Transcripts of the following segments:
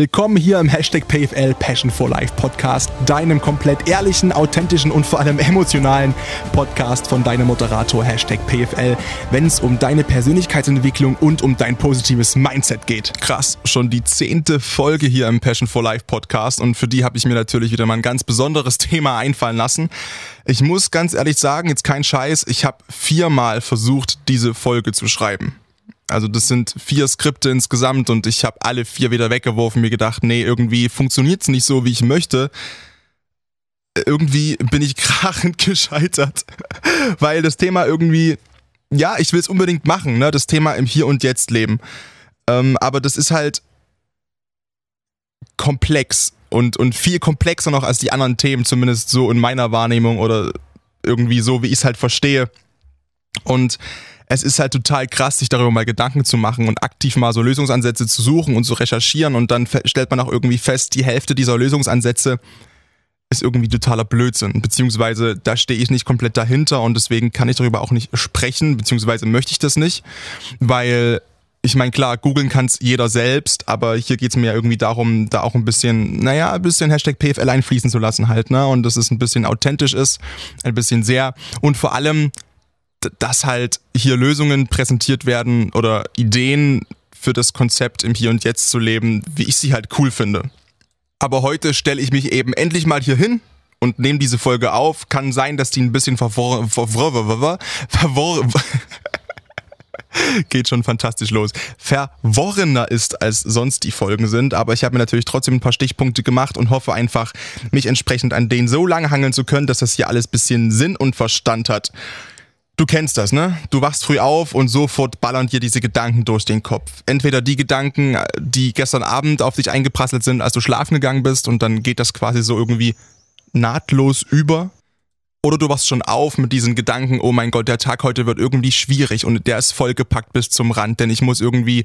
Willkommen hier im Hashtag PFL Passion for Life Podcast, deinem komplett ehrlichen, authentischen und vor allem emotionalen Podcast von deinem Moderator Hashtag PFL, wenn es um deine Persönlichkeitsentwicklung und um dein positives Mindset geht. Krass, schon die zehnte Folge hier im Passion for Life Podcast und für die habe ich mir natürlich wieder mal ein ganz besonderes Thema einfallen lassen. Ich muss ganz ehrlich sagen, jetzt kein Scheiß, ich habe viermal versucht, diese Folge zu schreiben. Also das sind vier Skripte insgesamt und ich habe alle vier wieder weggeworfen, mir gedacht, nee, irgendwie funktioniert's nicht so, wie ich möchte. Irgendwie bin ich krachend gescheitert, weil das Thema irgendwie, ja, ich will es unbedingt machen, ne, das Thema im Hier und Jetzt leben. Ähm, aber das ist halt komplex und, und viel komplexer noch als die anderen Themen, zumindest so in meiner Wahrnehmung oder irgendwie so, wie ich es halt verstehe. Und es ist halt total krass, sich darüber mal Gedanken zu machen und aktiv mal so Lösungsansätze zu suchen und zu recherchieren und dann stellt man auch irgendwie fest, die Hälfte dieser Lösungsansätze ist irgendwie totaler Blödsinn, beziehungsweise da stehe ich nicht komplett dahinter und deswegen kann ich darüber auch nicht sprechen, beziehungsweise möchte ich das nicht, weil ich meine, klar, googeln kann es jeder selbst, aber hier geht es mir ja irgendwie darum, da auch ein bisschen, naja, ein bisschen Hashtag PFL einfließen zu lassen halt, ne? Und dass es ein bisschen authentisch ist, ein bisschen sehr und vor allem dass halt hier Lösungen präsentiert werden oder Ideen für das Konzept im Hier und Jetzt zu leben, wie ich sie halt cool finde. Aber heute stelle ich mich eben endlich mal hier hin und nehme diese Folge auf. Kann sein, dass die ein bisschen verwor verwor verwor geht schon fantastisch los. Verworrener ist, als sonst die Folgen sind, aber ich habe mir natürlich trotzdem ein paar Stichpunkte gemacht und hoffe einfach, mich entsprechend an denen so lange hangeln zu können, dass das hier alles bisschen Sinn und Verstand hat. Du kennst das, ne? Du wachst früh auf und sofort ballern dir diese Gedanken durch den Kopf. Entweder die Gedanken, die gestern Abend auf dich eingeprasselt sind, als du schlafen gegangen bist und dann geht das quasi so irgendwie nahtlos über. Oder du wachst schon auf mit diesen Gedanken, oh mein Gott, der Tag heute wird irgendwie schwierig und der ist vollgepackt bis zum Rand, denn ich muss irgendwie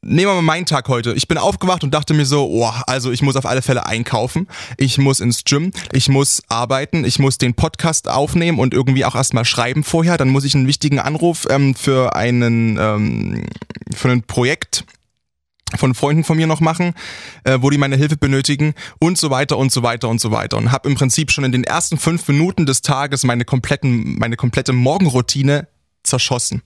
Nehmen wir mal meinen Tag heute. Ich bin aufgewacht und dachte mir so, oh, also ich muss auf alle Fälle einkaufen, ich muss ins Gym, ich muss arbeiten, ich muss den Podcast aufnehmen und irgendwie auch erstmal schreiben vorher. Dann muss ich einen wichtigen Anruf ähm, für einen ähm, für ein Projekt von Freunden von mir noch machen, äh, wo die meine Hilfe benötigen und so weiter und so weiter und so weiter. Und habe im Prinzip schon in den ersten fünf Minuten des Tages meine kompletten meine komplette Morgenroutine zerschossen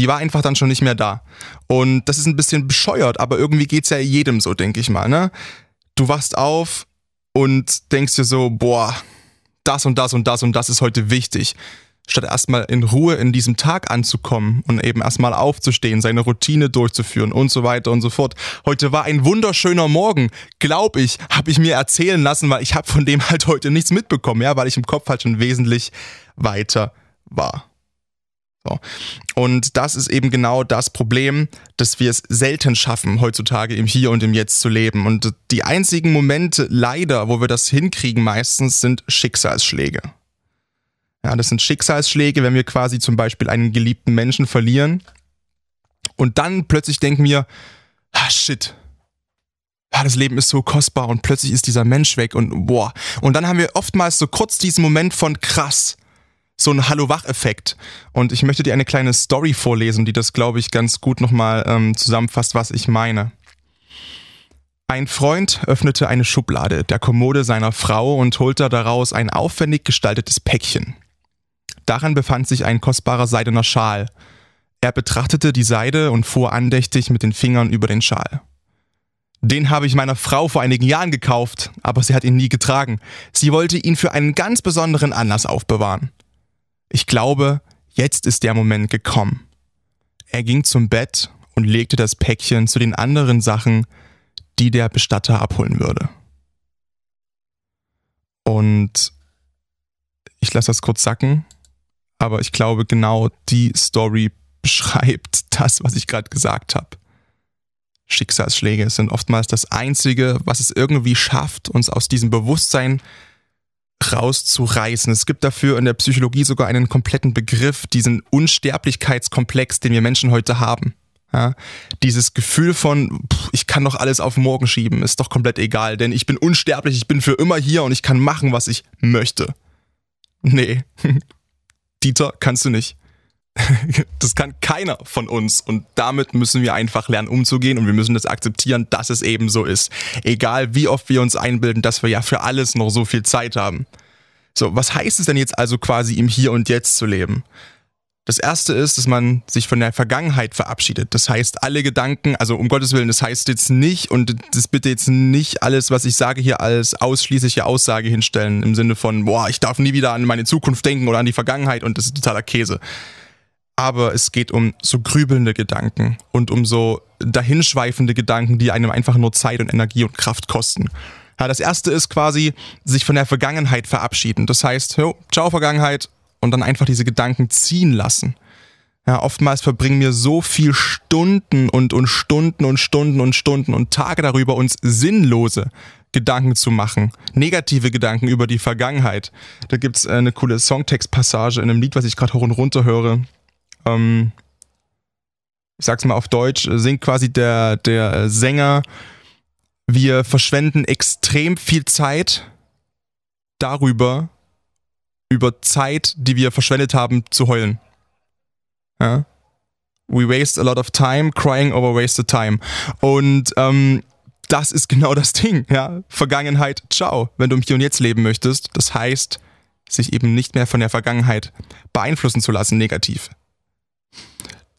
die war einfach dann schon nicht mehr da. Und das ist ein bisschen bescheuert, aber irgendwie geht's ja jedem so, denke ich mal, ne? Du wachst auf und denkst dir so, boah, das und das und das und das ist heute wichtig. Statt erstmal in Ruhe in diesem Tag anzukommen und eben erstmal aufzustehen, seine Routine durchzuführen und so weiter und so fort. Heute war ein wunderschöner Morgen, glaub ich, habe ich mir erzählen lassen, weil ich habe von dem halt heute nichts mitbekommen, ja, weil ich im Kopf halt schon wesentlich weiter war. So. Und das ist eben genau das Problem, dass wir es selten schaffen, heutzutage im Hier und im Jetzt zu leben. Und die einzigen Momente, leider, wo wir das hinkriegen meistens, sind Schicksalsschläge. Ja, das sind Schicksalsschläge, wenn wir quasi zum Beispiel einen geliebten Menschen verlieren. Und dann plötzlich denken wir, ah shit, ja, das Leben ist so kostbar und plötzlich ist dieser Mensch weg und boah. Und dann haben wir oftmals so kurz diesen Moment von krass so ein Hallo-Wach-Effekt. Und ich möchte dir eine kleine Story vorlesen, die das, glaube ich, ganz gut nochmal ähm, zusammenfasst, was ich meine. Ein Freund öffnete eine Schublade der Kommode seiner Frau und holte daraus ein aufwendig gestaltetes Päckchen. Daran befand sich ein kostbarer seidener Schal. Er betrachtete die Seide und fuhr andächtig mit den Fingern über den Schal. Den habe ich meiner Frau vor einigen Jahren gekauft, aber sie hat ihn nie getragen. Sie wollte ihn für einen ganz besonderen Anlass aufbewahren. Ich glaube, jetzt ist der Moment gekommen. Er ging zum Bett und legte das Päckchen zu den anderen Sachen, die der Bestatter abholen würde. Und ich lasse das kurz sacken, aber ich glaube, genau die Story beschreibt das, was ich gerade gesagt habe. Schicksalsschläge sind oftmals das Einzige, was es irgendwie schafft, uns aus diesem Bewusstsein rauszureißen. Es gibt dafür in der Psychologie sogar einen kompletten Begriff, diesen Unsterblichkeitskomplex, den wir Menschen heute haben. Ja, dieses Gefühl von, pff, ich kann doch alles auf morgen schieben, ist doch komplett egal, denn ich bin unsterblich, ich bin für immer hier und ich kann machen, was ich möchte. Nee, Dieter, kannst du nicht. Das kann keiner von uns und damit müssen wir einfach lernen umzugehen und wir müssen das akzeptieren, dass es eben so ist. Egal wie oft wir uns einbilden, dass wir ja für alles noch so viel Zeit haben. So, was heißt es denn jetzt also quasi im Hier und Jetzt zu leben? Das erste ist, dass man sich von der Vergangenheit verabschiedet. Das heißt, alle Gedanken, also um Gottes Willen, das heißt jetzt nicht und das bitte jetzt nicht alles, was ich sage hier als ausschließliche Aussage hinstellen im Sinne von, boah, ich darf nie wieder an meine Zukunft denken oder an die Vergangenheit und das ist totaler Käse. Aber es geht um so grübelnde Gedanken und um so dahinschweifende Gedanken, die einem einfach nur Zeit und Energie und Kraft kosten. Ja, das erste ist quasi sich von der Vergangenheit verabschieden. Das heißt, jo, ciao Vergangenheit und dann einfach diese Gedanken ziehen lassen. Ja, oftmals verbringen wir so viel Stunden und, und Stunden und Stunden und Stunden und Tage darüber, uns sinnlose Gedanken zu machen. Negative Gedanken über die Vergangenheit. Da gibt's äh, eine coole Songtext-Passage in einem Lied, was ich gerade hoch und runter höre. Ähm, ich sag's mal auf Deutsch, singt quasi der, der Sänger wir verschwenden extrem viel Zeit darüber, über Zeit, die wir verschwendet haben, zu heulen. Ja? We waste a lot of time crying over wasted time. Und ähm, das ist genau das Ding. Ja? Vergangenheit, ciao, wenn du im Hier und Jetzt leben möchtest. Das heißt, sich eben nicht mehr von der Vergangenheit beeinflussen zu lassen, negativ.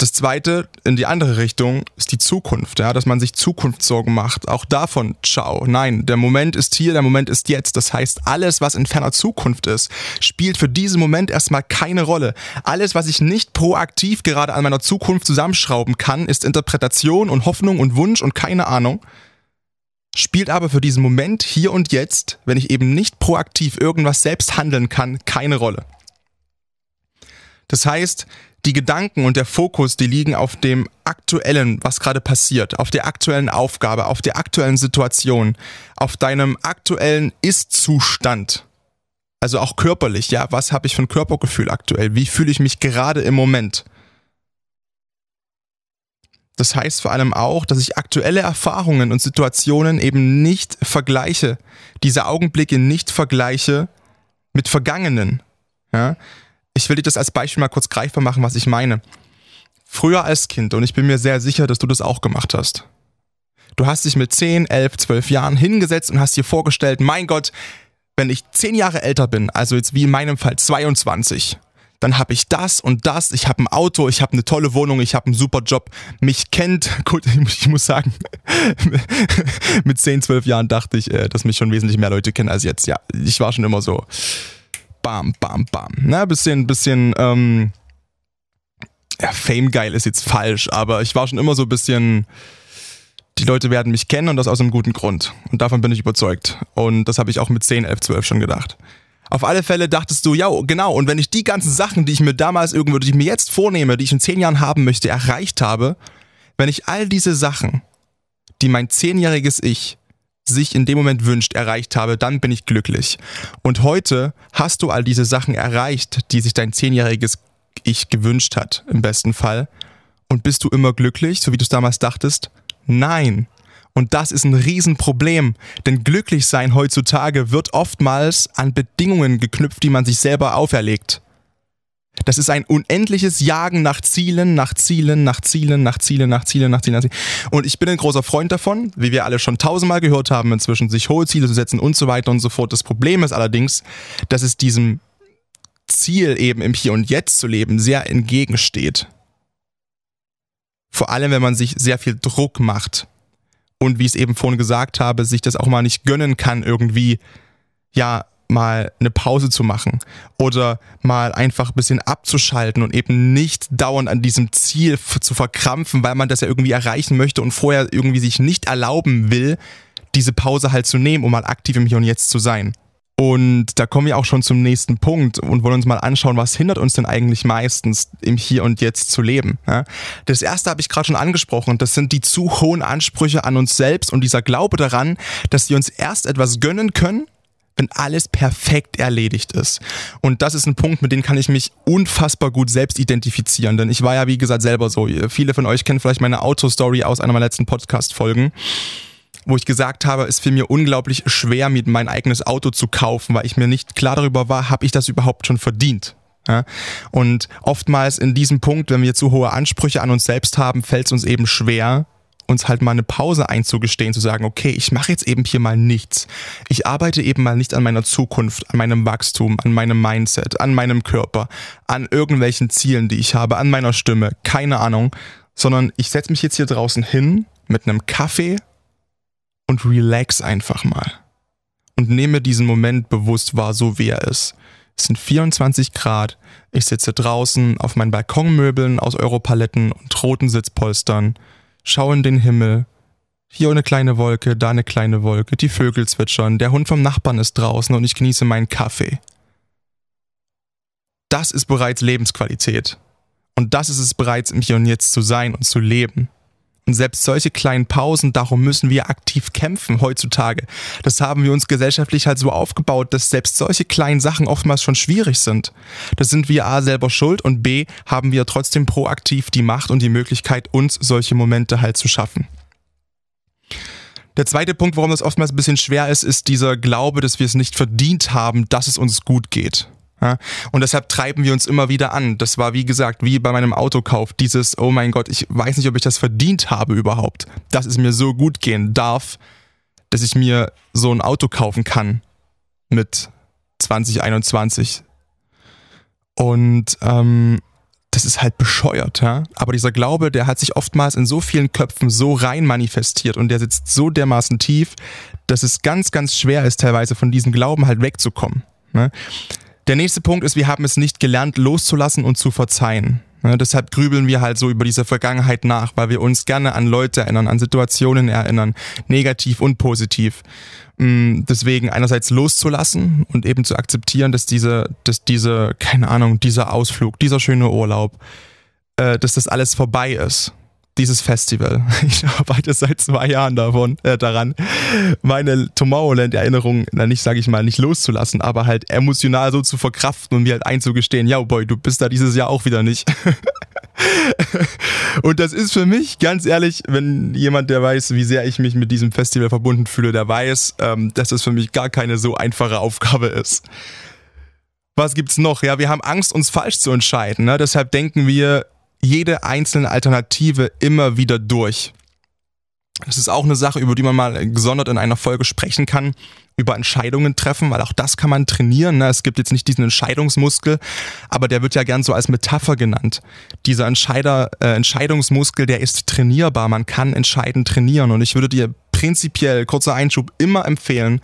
Das zweite in die andere Richtung ist die Zukunft, ja, dass man sich Zukunftssorgen macht. Auch davon, ciao. Nein, der Moment ist hier, der Moment ist jetzt. Das heißt, alles, was in ferner Zukunft ist, spielt für diesen Moment erstmal keine Rolle. Alles, was ich nicht proaktiv gerade an meiner Zukunft zusammenschrauben kann, ist Interpretation und Hoffnung und Wunsch und keine Ahnung. Spielt aber für diesen Moment hier und jetzt, wenn ich eben nicht proaktiv irgendwas selbst handeln kann, keine Rolle. Das heißt, die Gedanken und der Fokus, die liegen auf dem aktuellen, was gerade passiert, auf der aktuellen Aufgabe, auf der aktuellen Situation, auf deinem aktuellen Ist-Zustand. Also auch körperlich, ja, was habe ich für ein Körpergefühl aktuell? Wie fühle ich mich gerade im Moment? Das heißt vor allem auch, dass ich aktuelle Erfahrungen und Situationen eben nicht vergleiche, diese Augenblicke nicht vergleiche mit vergangenen. Ja? Ich will dir das als Beispiel mal kurz greifbar machen, was ich meine. Früher als Kind, und ich bin mir sehr sicher, dass du das auch gemacht hast. Du hast dich mit 10, 11, 12 Jahren hingesetzt und hast dir vorgestellt, mein Gott, wenn ich 10 Jahre älter bin, also jetzt wie in meinem Fall 22, dann habe ich das und das, ich habe ein Auto, ich habe eine tolle Wohnung, ich habe einen super Job. Mich kennt, gut, ich muss sagen, mit 10, 12 Jahren dachte ich, äh, dass mich schon wesentlich mehr Leute kennen als jetzt. Ja, ich war schon immer so bam, bam, bam. Na, bisschen, bisschen, ähm, ja, Fame geil ist jetzt falsch, aber ich war schon immer so ein bisschen, die Leute werden mich kennen und das aus einem guten Grund. Und davon bin ich überzeugt. Und das habe ich auch mit 10, 11, 12 schon gedacht. Auf alle Fälle dachtest du, ja, genau, und wenn ich die ganzen Sachen, die ich mir damals irgendwo, die ich mir jetzt vornehme, die ich in 10 Jahren haben möchte, erreicht habe, wenn ich all diese Sachen, die mein zehnjähriges Ich sich in dem Moment wünscht, erreicht habe, dann bin ich glücklich. Und heute hast du all diese Sachen erreicht, die sich dein zehnjähriges Ich gewünscht hat, im besten Fall. Und bist du immer glücklich, so wie du es damals dachtest? Nein. Und das ist ein Riesenproblem, denn glücklich sein heutzutage wird oftmals an Bedingungen geknüpft, die man sich selber auferlegt. Das ist ein unendliches Jagen nach Zielen, nach Zielen, nach Zielen, nach Zielen, nach Zielen, nach Zielen, nach Zielen. Und ich bin ein großer Freund davon, wie wir alle schon tausendmal gehört haben, inzwischen sich hohe Ziele zu setzen und so weiter und so fort. Das Problem ist allerdings, dass es diesem Ziel eben im Hier und Jetzt zu leben sehr entgegensteht. Vor allem, wenn man sich sehr viel Druck macht und wie ich es eben vorhin gesagt habe, sich das auch mal nicht gönnen kann, irgendwie, ja, mal eine Pause zu machen oder mal einfach ein bisschen abzuschalten und eben nicht dauernd an diesem Ziel zu verkrampfen, weil man das ja irgendwie erreichen möchte und vorher irgendwie sich nicht erlauben will, diese Pause halt zu nehmen, um mal aktiv im Hier und Jetzt zu sein. Und da kommen wir auch schon zum nächsten Punkt und wollen uns mal anschauen, was hindert uns denn eigentlich meistens im Hier und Jetzt zu leben. Das erste habe ich gerade schon angesprochen, das sind die zu hohen Ansprüche an uns selbst und dieser Glaube daran, dass wir uns erst etwas gönnen können, wenn alles perfekt erledigt ist. Und das ist ein Punkt, mit dem kann ich mich unfassbar gut selbst identifizieren, denn ich war ja, wie gesagt, selber so. Viele von euch kennen vielleicht meine Autostory aus einer meiner letzten Podcast-Folgen wo ich gesagt habe, es fiel mir unglaublich schwer, mir mein eigenes Auto zu kaufen, weil ich mir nicht klar darüber war, habe ich das überhaupt schon verdient. Ja? Und oftmals in diesem Punkt, wenn wir zu hohe Ansprüche an uns selbst haben, fällt es uns eben schwer, uns halt mal eine Pause einzugestehen, zu sagen, okay, ich mache jetzt eben hier mal nichts. Ich arbeite eben mal nicht an meiner Zukunft, an meinem Wachstum, an meinem Mindset, an meinem Körper, an irgendwelchen Zielen, die ich habe, an meiner Stimme, keine Ahnung, sondern ich setze mich jetzt hier draußen hin mit einem Kaffee und relax einfach mal. Und nehme diesen Moment bewusst wahr, so wie er ist. Es sind 24 Grad. Ich sitze draußen auf meinen Balkonmöbeln aus Europaletten und roten Sitzpolstern schau in den Himmel. Hier eine kleine Wolke, da eine kleine Wolke, die Vögel zwitschern, der Hund vom Nachbarn ist draußen und ich genieße meinen Kaffee. Das ist bereits Lebensqualität. Und das ist es bereits im Hier und Jetzt zu sein und zu leben. Und selbst solche kleinen Pausen, darum müssen wir aktiv kämpfen heutzutage. Das haben wir uns gesellschaftlich halt so aufgebaut, dass selbst solche kleinen Sachen oftmals schon schwierig sind. Das sind wir A selber schuld und B haben wir trotzdem proaktiv die Macht und die Möglichkeit, uns solche Momente halt zu schaffen. Der zweite Punkt, warum das oftmals ein bisschen schwer ist, ist dieser Glaube, dass wir es nicht verdient haben, dass es uns gut geht. Ja? Und deshalb treiben wir uns immer wieder an. Das war, wie gesagt, wie bei meinem Autokauf. Dieses, oh mein Gott, ich weiß nicht, ob ich das verdient habe überhaupt, dass es mir so gut gehen darf, dass ich mir so ein Auto kaufen kann mit 2021. Und ähm, das ist halt bescheuert, ja. Aber dieser Glaube, der hat sich oftmals in so vielen Köpfen so rein manifestiert und der sitzt so dermaßen tief, dass es ganz, ganz schwer ist, teilweise von diesem Glauben halt wegzukommen. Ne? Der nächste Punkt ist, wir haben es nicht gelernt, loszulassen und zu verzeihen. Ja, deshalb grübeln wir halt so über diese Vergangenheit nach, weil wir uns gerne an Leute erinnern, an Situationen erinnern, negativ und positiv. Mm, deswegen einerseits loszulassen und eben zu akzeptieren, dass diese, dass diese, keine Ahnung, dieser Ausflug, dieser schöne Urlaub, äh, dass das alles vorbei ist dieses Festival. Ich arbeite seit zwei Jahren davon, äh, daran, meine Tomorrowland-Erinnerungen, na nicht, sage ich mal, nicht loszulassen, aber halt emotional so zu verkraften und mir halt einzugestehen, ja, boy, du bist da dieses Jahr auch wieder nicht. und das ist für mich, ganz ehrlich, wenn jemand, der weiß, wie sehr ich mich mit diesem Festival verbunden fühle, der weiß, ähm, dass das für mich gar keine so einfache Aufgabe ist. Was gibt's noch? Ja, wir haben Angst, uns falsch zu entscheiden. Ne? Deshalb denken wir, jede einzelne Alternative immer wieder durch. Das ist auch eine Sache, über die man mal gesondert in einer Folge sprechen kann, über Entscheidungen treffen, weil auch das kann man trainieren. Ne? Es gibt jetzt nicht diesen Entscheidungsmuskel, aber der wird ja gern so als Metapher genannt. Dieser Entscheider, äh, Entscheidungsmuskel, der ist trainierbar. Man kann entscheidend trainieren und ich würde dir prinzipiell, kurzer Einschub, immer empfehlen,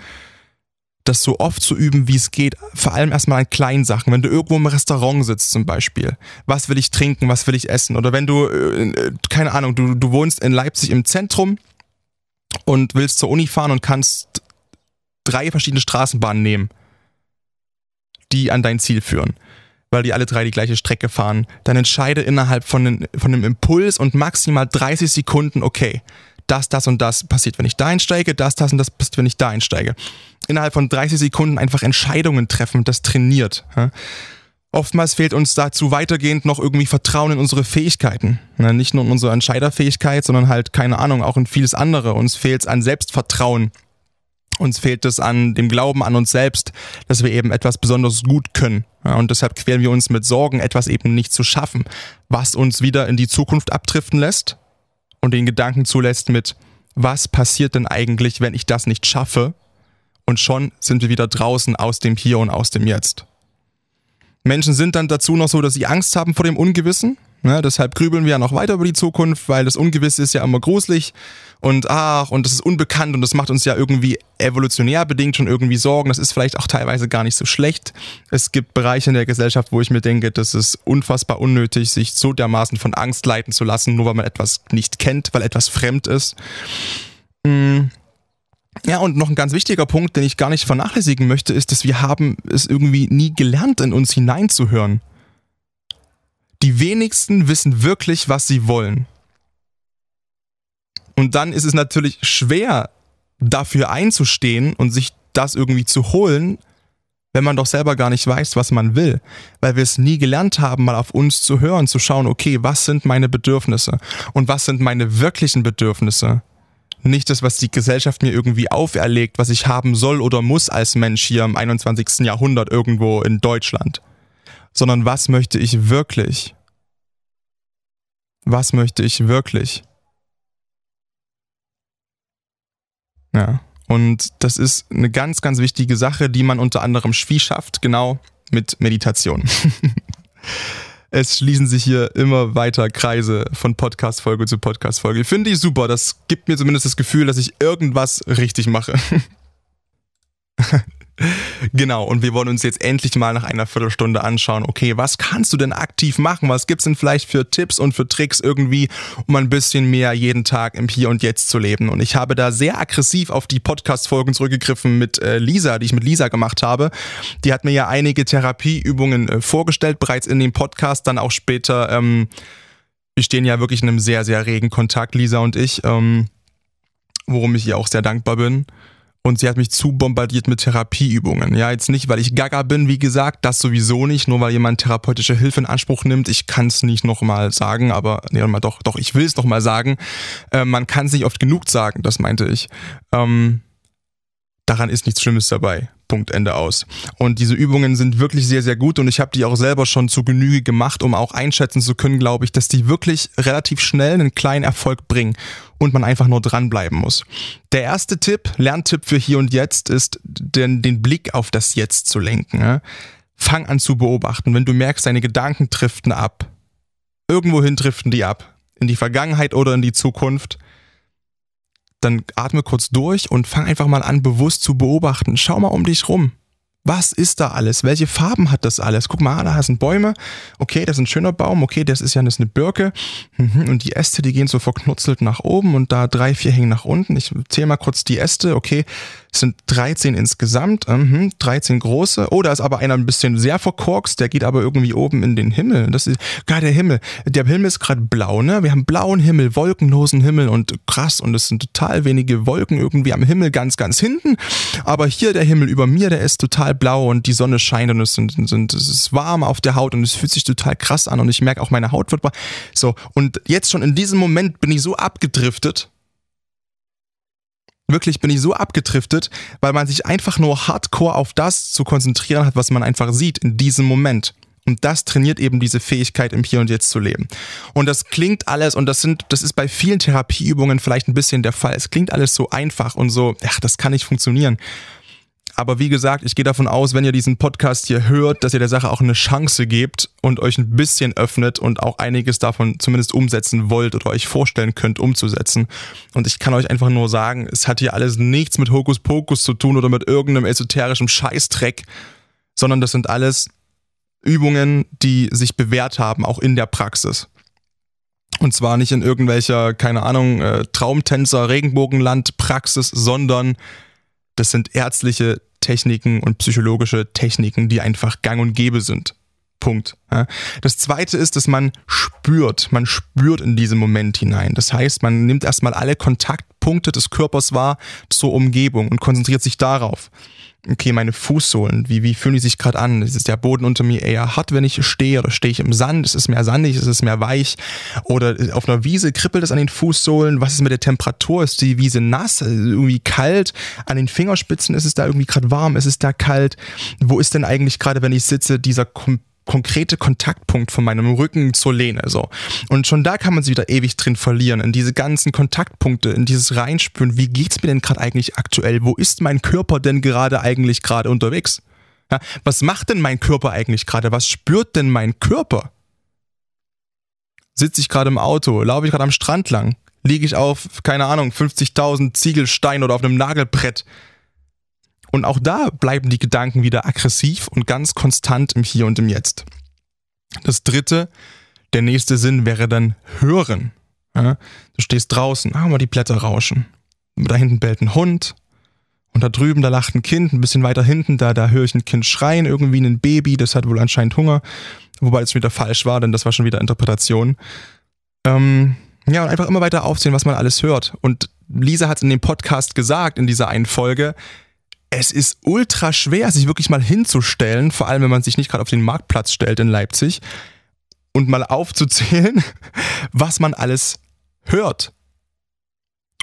das so oft zu üben, wie es geht, vor allem erstmal an kleinen Sachen. Wenn du irgendwo im Restaurant sitzt zum Beispiel, was will ich trinken, was will ich essen? Oder wenn du, äh, keine Ahnung, du, du wohnst in Leipzig im Zentrum und willst zur Uni fahren und kannst drei verschiedene Straßenbahnen nehmen, die an dein Ziel führen weil die alle drei die gleiche Strecke fahren, dann entscheide innerhalb von, den, von einem Impuls und maximal 30 Sekunden, okay, das, das und das passiert, wenn ich da einsteige, das, das und das passiert, wenn ich da einsteige. Innerhalb von 30 Sekunden einfach Entscheidungen treffen, das trainiert. Ja. Oftmals fehlt uns dazu weitergehend noch irgendwie Vertrauen in unsere Fähigkeiten. Ja, nicht nur in unsere Entscheiderfähigkeit, sondern halt, keine Ahnung, auch in vieles andere. Uns fehlt es an Selbstvertrauen. Uns fehlt es an dem Glauben an uns selbst, dass wir eben etwas besonders gut können. Ja, und deshalb quälen wir uns mit Sorgen, etwas eben nicht zu schaffen, was uns wieder in die Zukunft abdriften lässt, und den Gedanken zulässt mit, was passiert denn eigentlich, wenn ich das nicht schaffe? Und schon sind wir wieder draußen aus dem Hier und aus dem Jetzt. Menschen sind dann dazu noch so, dass sie Angst haben vor dem Ungewissen Ne, deshalb grübeln wir ja noch weiter über die Zukunft, weil das Ungewisse ist ja immer gruselig und ach, und das ist unbekannt und das macht uns ja irgendwie evolutionär bedingt schon irgendwie Sorgen. Das ist vielleicht auch teilweise gar nicht so schlecht. Es gibt Bereiche in der Gesellschaft, wo ich mir denke, das ist unfassbar unnötig, sich so dermaßen von Angst leiten zu lassen, nur weil man etwas nicht kennt, weil etwas fremd ist. Hm. Ja, und noch ein ganz wichtiger Punkt, den ich gar nicht vernachlässigen möchte, ist, dass wir haben es irgendwie nie gelernt, in uns hineinzuhören. Die wenigsten wissen wirklich, was sie wollen. Und dann ist es natürlich schwer, dafür einzustehen und sich das irgendwie zu holen, wenn man doch selber gar nicht weiß, was man will, weil wir es nie gelernt haben, mal auf uns zu hören, zu schauen, okay, was sind meine Bedürfnisse und was sind meine wirklichen Bedürfnisse? Nicht das, was die Gesellschaft mir irgendwie auferlegt, was ich haben soll oder muss als Mensch hier im 21. Jahrhundert irgendwo in Deutschland. sondern was möchte ich wirklich? Was möchte ich wirklich? Ja, und das ist eine ganz, ganz wichtige Sache, die man unter anderem schafft, genau mit Meditation. es schließen sich hier immer weiter Kreise von Podcast-Folge zu Podcast-Folge. Finde ich super. Das gibt mir zumindest das Gefühl, dass ich irgendwas richtig mache. Genau, und wir wollen uns jetzt endlich mal nach einer Viertelstunde anschauen, okay, was kannst du denn aktiv machen? Was gibt's denn vielleicht für Tipps und für Tricks irgendwie, um ein bisschen mehr jeden Tag im Hier und Jetzt zu leben? Und ich habe da sehr aggressiv auf die Podcast-Folgen zurückgegriffen mit äh, Lisa, die ich mit Lisa gemacht habe. Die hat mir ja einige Therapieübungen äh, vorgestellt, bereits in dem Podcast, dann auch später. Ähm, wir stehen ja wirklich in einem sehr, sehr regen Kontakt, Lisa und ich, ähm, worum ich ihr auch sehr dankbar bin und sie hat mich zu bombardiert mit Therapieübungen. Ja, jetzt nicht, weil ich gaga bin, wie gesagt, das sowieso nicht, nur weil jemand therapeutische Hilfe in Anspruch nimmt. Ich kann es nicht nochmal sagen, aber nee, mal doch, doch, ich will es nochmal sagen. Äh, man kann es nicht oft genug sagen, das meinte ich. Ähm, daran ist nichts Schlimmes dabei. Punkt Ende aus. Und diese Übungen sind wirklich sehr, sehr gut und ich habe die auch selber schon zu Genüge gemacht, um auch einschätzen zu können, glaube ich, dass die wirklich relativ schnell einen kleinen Erfolg bringen und man einfach nur dranbleiben muss. Der erste Tipp, Lerntipp für hier und jetzt, ist den, den Blick auf das Jetzt zu lenken. Fang an zu beobachten. Wenn du merkst, deine Gedanken driften ab, irgendwohin driften die ab, in die Vergangenheit oder in die Zukunft, dann atme kurz durch und fang einfach mal an, bewusst zu beobachten. Schau mal um dich rum. Was ist da alles? Welche Farben hat das alles? Guck mal, da sind Bäume. Okay, das ist ein schöner Baum. Okay, das ist ja das ist eine Birke. Mhm, und die Äste, die gehen so verknutzelt nach oben und da drei, vier hängen nach unten. Ich zähle mal kurz die Äste. Okay, es sind 13 insgesamt. Mhm, 13 große. Oh, da ist aber einer ein bisschen sehr verkorkst. Der geht aber irgendwie oben in den Himmel. Das ist gar der Himmel. Der Himmel ist gerade blau, ne? Wir haben blauen Himmel, wolkenlosen Himmel und krass. Und es sind total wenige Wolken irgendwie am Himmel ganz, ganz hinten. Aber hier der Himmel über mir, der ist total blau und die Sonne scheint und es, sind, sind, es ist warm auf der Haut und es fühlt sich total krass an und ich merke auch, meine Haut wird so. Und jetzt schon in diesem Moment bin ich so abgedriftet. Wirklich bin ich so abgedriftet, weil man sich einfach nur hardcore auf das zu konzentrieren hat, was man einfach sieht in diesem Moment. Und das trainiert eben diese Fähigkeit, im Hier und Jetzt zu leben. Und das klingt alles, und das sind, das ist bei vielen Therapieübungen vielleicht ein bisschen der Fall. Es klingt alles so einfach und so, ach, das kann nicht funktionieren. Aber wie gesagt, ich gehe davon aus, wenn ihr diesen Podcast hier hört, dass ihr der Sache auch eine Chance gebt und euch ein bisschen öffnet und auch einiges davon zumindest umsetzen wollt oder euch vorstellen könnt, umzusetzen. Und ich kann euch einfach nur sagen, es hat hier alles nichts mit Hokuspokus zu tun oder mit irgendeinem esoterischen Scheißdreck, sondern das sind alles Übungen, die sich bewährt haben, auch in der Praxis. Und zwar nicht in irgendwelcher, keine Ahnung, äh, Traumtänzer, Regenbogenland Praxis, sondern das sind ärztliche Techniken und psychologische Techniken, die einfach gang und gäbe sind. Punkt. Das zweite ist, dass man spürt. Man spürt in diesen Moment hinein. Das heißt, man nimmt erstmal alle Kontaktpunkte des Körpers wahr zur Umgebung und konzentriert sich darauf okay, meine Fußsohlen, wie, wie fühlen die sich gerade an? Ist der Boden unter mir eher hart, wenn ich stehe oder stehe ich im Sand? Ist es mehr sandig? Ist es mehr weich? Oder auf einer Wiese kribbelt es an den Fußsohlen? Was ist mit der Temperatur? Ist die Wiese nass? Irgendwie kalt? An den Fingerspitzen ist es da irgendwie gerade warm? Ist es da kalt? Wo ist denn eigentlich gerade, wenn ich sitze, dieser konkrete Kontaktpunkt von meinem Rücken zur Lehne. So. Und schon da kann man sich wieder ewig drin verlieren, in diese ganzen Kontaktpunkte, in dieses Reinspüren. Wie geht's mir denn gerade eigentlich aktuell? Wo ist mein Körper denn gerade eigentlich gerade unterwegs? Ja, was macht denn mein Körper eigentlich gerade? Was spürt denn mein Körper? Sitze ich gerade im Auto? Laufe ich gerade am Strand lang? Liege ich auf, keine Ahnung, 50.000 Ziegelsteinen oder auf einem Nagelbrett? Und auch da bleiben die Gedanken wieder aggressiv und ganz konstant im Hier und im Jetzt. Das dritte, der nächste Sinn wäre dann hören. Ja, du stehst draußen, ah, mal die Blätter rauschen. Da hinten bellt ein Hund. Und da drüben, da lacht ein Kind, ein bisschen weiter hinten, da, da höre ich ein Kind schreien, irgendwie ein Baby, das hat wohl anscheinend Hunger. Wobei es wieder falsch war, denn das war schon wieder Interpretation. Ähm, ja, und einfach immer weiter aufzählen, was man alles hört. Und Lisa hat in dem Podcast gesagt, in dieser einen Folge, es ist ultra schwer, sich wirklich mal hinzustellen, vor allem wenn man sich nicht gerade auf den Marktplatz stellt in Leipzig und mal aufzuzählen, was man alles hört.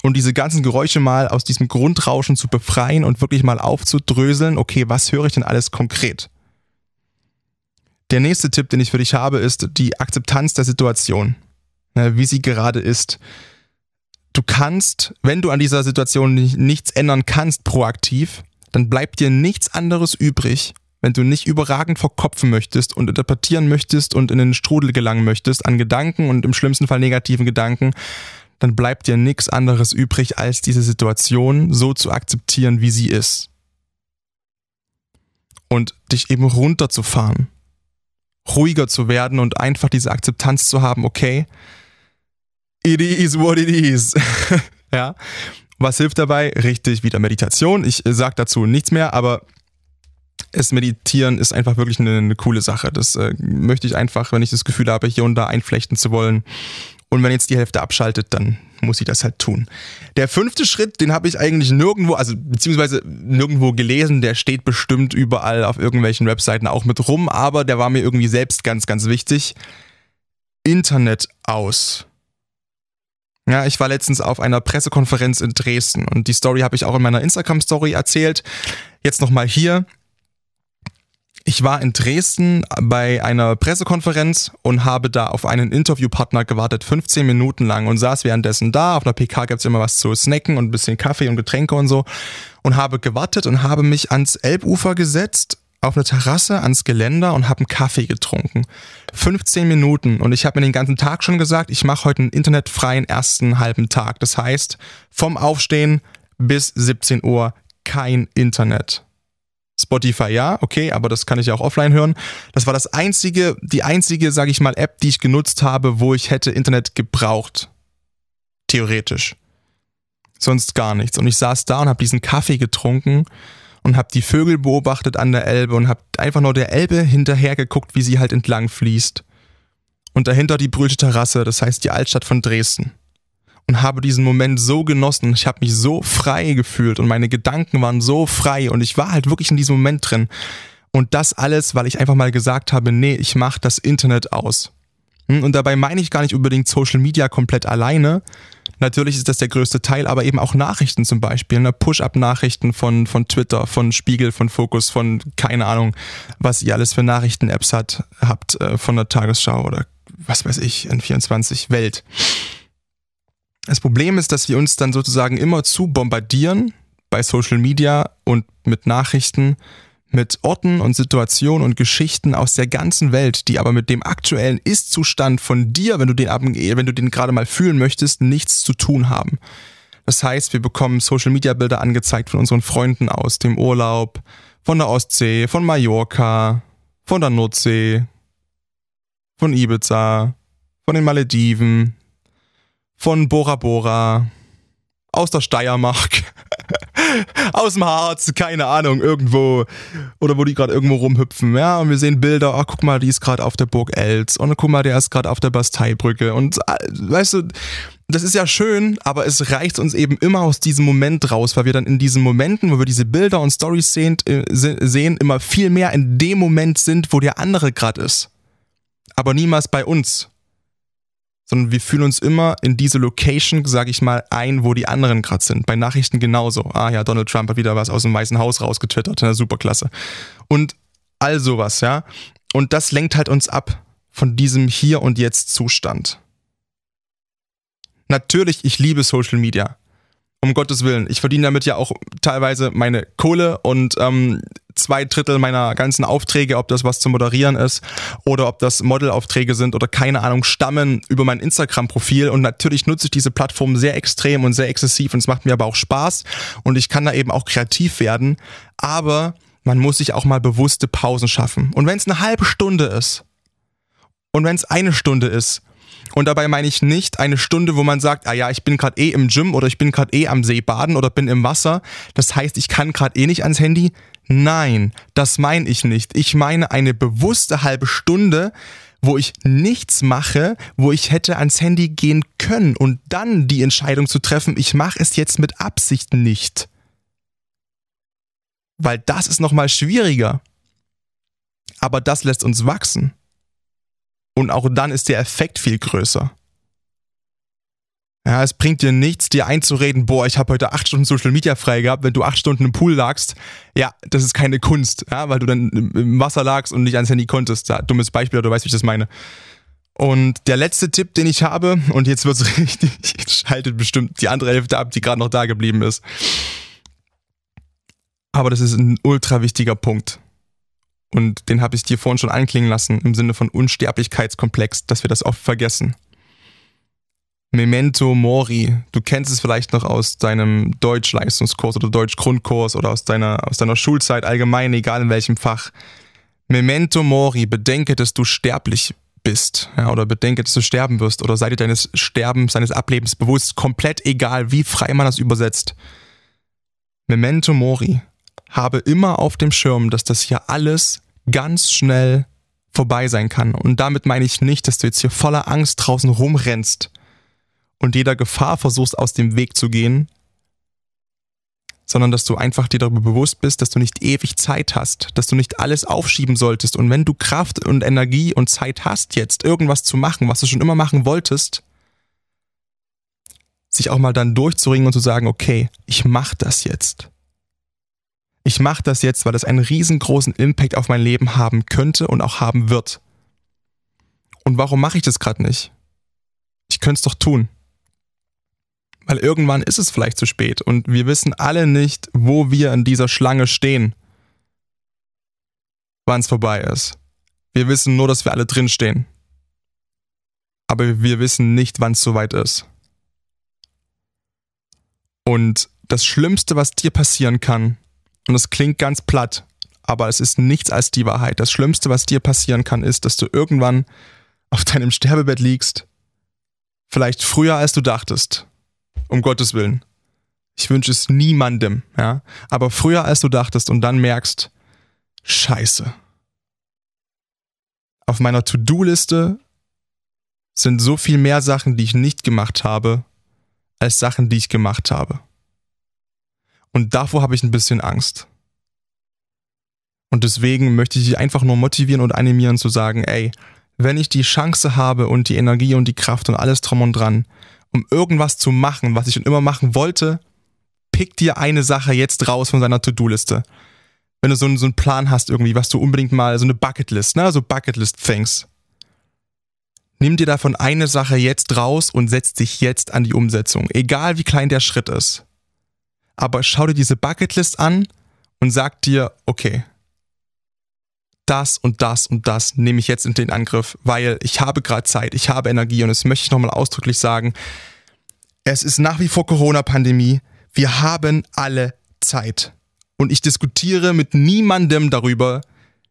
Und diese ganzen Geräusche mal aus diesem Grundrauschen zu befreien und wirklich mal aufzudröseln, okay, was höre ich denn alles konkret? Der nächste Tipp, den ich für dich habe, ist die Akzeptanz der Situation, wie sie gerade ist. Du kannst, wenn du an dieser Situation nichts ändern kannst proaktiv, dann bleibt dir nichts anderes übrig, wenn du nicht überragend verkopfen möchtest und interpretieren möchtest und in den Strudel gelangen möchtest an Gedanken und im schlimmsten Fall negativen Gedanken, dann bleibt dir nichts anderes übrig, als diese Situation so zu akzeptieren, wie sie ist. Und dich eben runterzufahren ruhiger zu werden und einfach diese Akzeptanz zu haben, okay, it is what it is. ja. Was hilft dabei? Richtig, wieder Meditation. Ich sage dazu nichts mehr, aber es meditieren ist einfach wirklich eine, eine coole Sache. Das äh, möchte ich einfach, wenn ich das Gefühl habe, hier und da einflechten zu wollen. Und wenn jetzt die Hälfte abschaltet, dann muss sie das halt tun. Der fünfte Schritt, den habe ich eigentlich nirgendwo, also beziehungsweise nirgendwo gelesen, der steht bestimmt überall auf irgendwelchen Webseiten auch mit rum, aber der war mir irgendwie selbst ganz, ganz wichtig. Internet aus. Ja, ich war letztens auf einer Pressekonferenz in Dresden und die Story habe ich auch in meiner Instagram-Story erzählt. Jetzt nochmal hier. Ich war in Dresden bei einer Pressekonferenz und habe da auf einen Interviewpartner gewartet, 15 Minuten lang und saß währenddessen da. Auf einer PK gab es immer was zu snacken und ein bisschen Kaffee und Getränke und so. Und habe gewartet und habe mich ans Elbufer gesetzt, auf eine Terrasse, ans Geländer und habe einen Kaffee getrunken. 15 Minuten und ich habe mir den ganzen Tag schon gesagt, ich mache heute einen internetfreien ersten halben Tag. Das heißt, vom Aufstehen bis 17 Uhr kein Internet. Spotify ja, okay, aber das kann ich ja auch offline hören. Das war das einzige, die einzige, sage ich mal, App, die ich genutzt habe, wo ich hätte Internet gebraucht. Theoretisch. Sonst gar nichts. Und ich saß da und habe diesen Kaffee getrunken und habe die Vögel beobachtet an der Elbe und habe einfach nur der Elbe hinterher geguckt, wie sie halt entlang fließt. Und dahinter die Brülte Terrasse, das heißt die Altstadt von Dresden und habe diesen Moment so genossen. Ich habe mich so frei gefühlt und meine Gedanken waren so frei und ich war halt wirklich in diesem Moment drin. Und das alles, weil ich einfach mal gesagt habe, nee, ich mache das Internet aus. Hm, und dabei meine ich gar nicht unbedingt Social Media komplett alleine. Natürlich ist das der größte Teil, aber eben auch Nachrichten zum Beispiel. Ne? Push-up-Nachrichten von, von Twitter, von Spiegel, von Focus, von keine Ahnung, was ihr alles für Nachrichten-Apps habt, äh, von der Tagesschau oder was weiß ich, N24 Welt. Das Problem ist, dass wir uns dann sozusagen immer zu bombardieren bei Social Media und mit Nachrichten, mit Orten und Situationen und Geschichten aus der ganzen Welt, die aber mit dem aktuellen Ist-Zustand von dir, wenn du den, wenn du den gerade mal fühlen möchtest, nichts zu tun haben. Das heißt, wir bekommen Social Media Bilder angezeigt von unseren Freunden aus dem Urlaub, von der Ostsee, von Mallorca, von der Nordsee, von Ibiza, von den Malediven, von Bora Bora, aus der Steiermark, aus dem Harz, keine Ahnung, irgendwo, oder wo die gerade irgendwo rumhüpfen, ja, und wir sehen Bilder, ach, guck mal, die ist gerade auf der Burg Els, und guck mal, der ist gerade auf der Basteibrücke, und äh, weißt du, das ist ja schön, aber es reicht uns eben immer aus diesem Moment raus, weil wir dann in diesen Momenten, wo wir diese Bilder und Stories sehen, äh, sehen immer viel mehr in dem Moment sind, wo der andere gerade ist. Aber niemals bei uns sondern wir fühlen uns immer in diese Location, sage ich mal, ein, wo die anderen gerade sind. Bei Nachrichten genauso. Ah ja, Donald Trump hat wieder was aus dem Weißen Haus rausgetwittert, na, superklasse. Und all sowas, ja. Und das lenkt halt uns ab von diesem Hier und Jetzt Zustand. Natürlich, ich liebe Social Media. Um Gottes Willen. Ich verdiene damit ja auch teilweise meine Kohle und ähm, zwei Drittel meiner ganzen Aufträge, ob das was zu moderieren ist oder ob das Modelaufträge sind oder keine Ahnung, stammen über mein Instagram-Profil. Und natürlich nutze ich diese Plattform sehr extrem und sehr exzessiv und es macht mir aber auch Spaß und ich kann da eben auch kreativ werden. Aber man muss sich auch mal bewusste Pausen schaffen. Und wenn es eine halbe Stunde ist und wenn es eine Stunde ist, und dabei meine ich nicht eine Stunde, wo man sagt, ah ja, ich bin gerade eh im Gym oder ich bin gerade eh am See baden oder bin im Wasser. Das heißt, ich kann gerade eh nicht ans Handy. Nein, das meine ich nicht. Ich meine eine bewusste halbe Stunde, wo ich nichts mache, wo ich hätte ans Handy gehen können und dann die Entscheidung zu treffen, ich mache es jetzt mit Absicht nicht. Weil das ist nochmal schwieriger. Aber das lässt uns wachsen. Und auch dann ist der Effekt viel größer. Ja, es bringt dir nichts, dir einzureden, boah, ich habe heute acht Stunden Social Media frei gehabt, wenn du acht Stunden im Pool lagst. Ja, das ist keine Kunst, ja, weil du dann im Wasser lagst und nicht ans Handy konntest. Ja, dummes Beispiel, du weißt, wie ich das meine. Und der letzte Tipp, den ich habe, und jetzt wird's richtig, jetzt schaltet bestimmt die andere Hälfte ab, die gerade noch da geblieben ist. Aber das ist ein ultra wichtiger Punkt. Und den habe ich dir vorhin schon anklingen lassen, im Sinne von Unsterblichkeitskomplex, dass wir das oft vergessen. Memento Mori. Du kennst es vielleicht noch aus deinem Deutschleistungskurs oder Deutschgrundkurs oder aus deiner, aus deiner Schulzeit allgemein, egal in welchem Fach. Memento Mori, bedenke, dass du sterblich bist, ja, oder bedenke, dass du sterben wirst, oder sei dir deines Sterbens, seines Ablebens bewusst, komplett egal, wie frei man das übersetzt. Memento Mori, habe immer auf dem Schirm, dass das hier alles ganz schnell vorbei sein kann. Und damit meine ich nicht, dass du jetzt hier voller Angst draußen rumrennst und jeder Gefahr versuchst aus dem Weg zu gehen, sondern dass du einfach dir darüber bewusst bist, dass du nicht ewig Zeit hast, dass du nicht alles aufschieben solltest und wenn du Kraft und Energie und Zeit hast, jetzt irgendwas zu machen, was du schon immer machen wolltest, sich auch mal dann durchzuringen und zu sagen, okay, ich mach das jetzt. Ich mach das jetzt, weil das einen riesengroßen Impact auf mein Leben haben könnte und auch haben wird. Und warum mache ich das gerade nicht? Ich könnte es doch tun. Weil irgendwann ist es vielleicht zu spät und wir wissen alle nicht, wo wir in dieser Schlange stehen, wann es vorbei ist. Wir wissen nur, dass wir alle drinstehen. Aber wir wissen nicht, wann es soweit ist. Und das Schlimmste, was dir passieren kann, und es klingt ganz platt, aber es ist nichts als die Wahrheit. Das Schlimmste, was dir passieren kann, ist, dass du irgendwann auf deinem Sterbebett liegst, vielleicht früher als du dachtest, um Gottes Willen. Ich wünsche es niemandem, ja. Aber früher als du dachtest und dann merkst, Scheiße. Auf meiner To-Do-Liste sind so viel mehr Sachen, die ich nicht gemacht habe, als Sachen, die ich gemacht habe. Und davor habe ich ein bisschen Angst. Und deswegen möchte ich dich einfach nur motivieren und animieren zu sagen, ey, wenn ich die Chance habe und die Energie und die Kraft und alles drum und dran, um irgendwas zu machen, was ich schon immer machen wollte, pick dir eine Sache jetzt raus von seiner To-Do-Liste. Wenn du so, einen, so einen Plan hast irgendwie, was du unbedingt mal, so eine Bucketlist, ne, so Bucketlist-Things. Nimm dir davon eine Sache jetzt raus und setz dich jetzt an die Umsetzung. Egal wie klein der Schritt ist. Aber schau dir diese Bucketlist an und sag dir, okay, das und das und das nehme ich jetzt in den Angriff, weil ich habe gerade Zeit, ich habe Energie und das möchte ich nochmal ausdrücklich sagen. Es ist nach wie vor Corona-Pandemie. Wir haben alle Zeit. Und ich diskutiere mit niemandem darüber,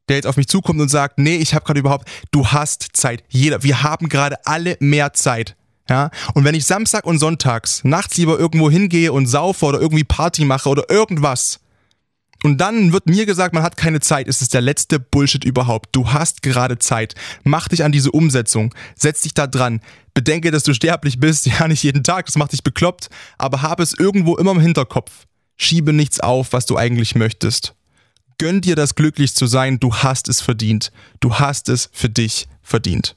der jetzt auf mich zukommt und sagt, nee, ich habe gerade überhaupt, du hast Zeit. Jeder, wir haben gerade alle mehr Zeit. Ja, und wenn ich Samstag und Sonntags nachts lieber irgendwo hingehe und saufe oder irgendwie Party mache oder irgendwas, und dann wird mir gesagt, man hat keine Zeit. Es ist der letzte Bullshit überhaupt. Du hast gerade Zeit. Mach dich an diese Umsetzung. Setz dich da dran. Bedenke, dass du sterblich bist. Ja, nicht jeden Tag. Das macht dich bekloppt. Aber habe es irgendwo immer im Hinterkopf. Schiebe nichts auf, was du eigentlich möchtest. Gönn dir das glücklich zu sein. Du hast es verdient. Du hast es für dich verdient.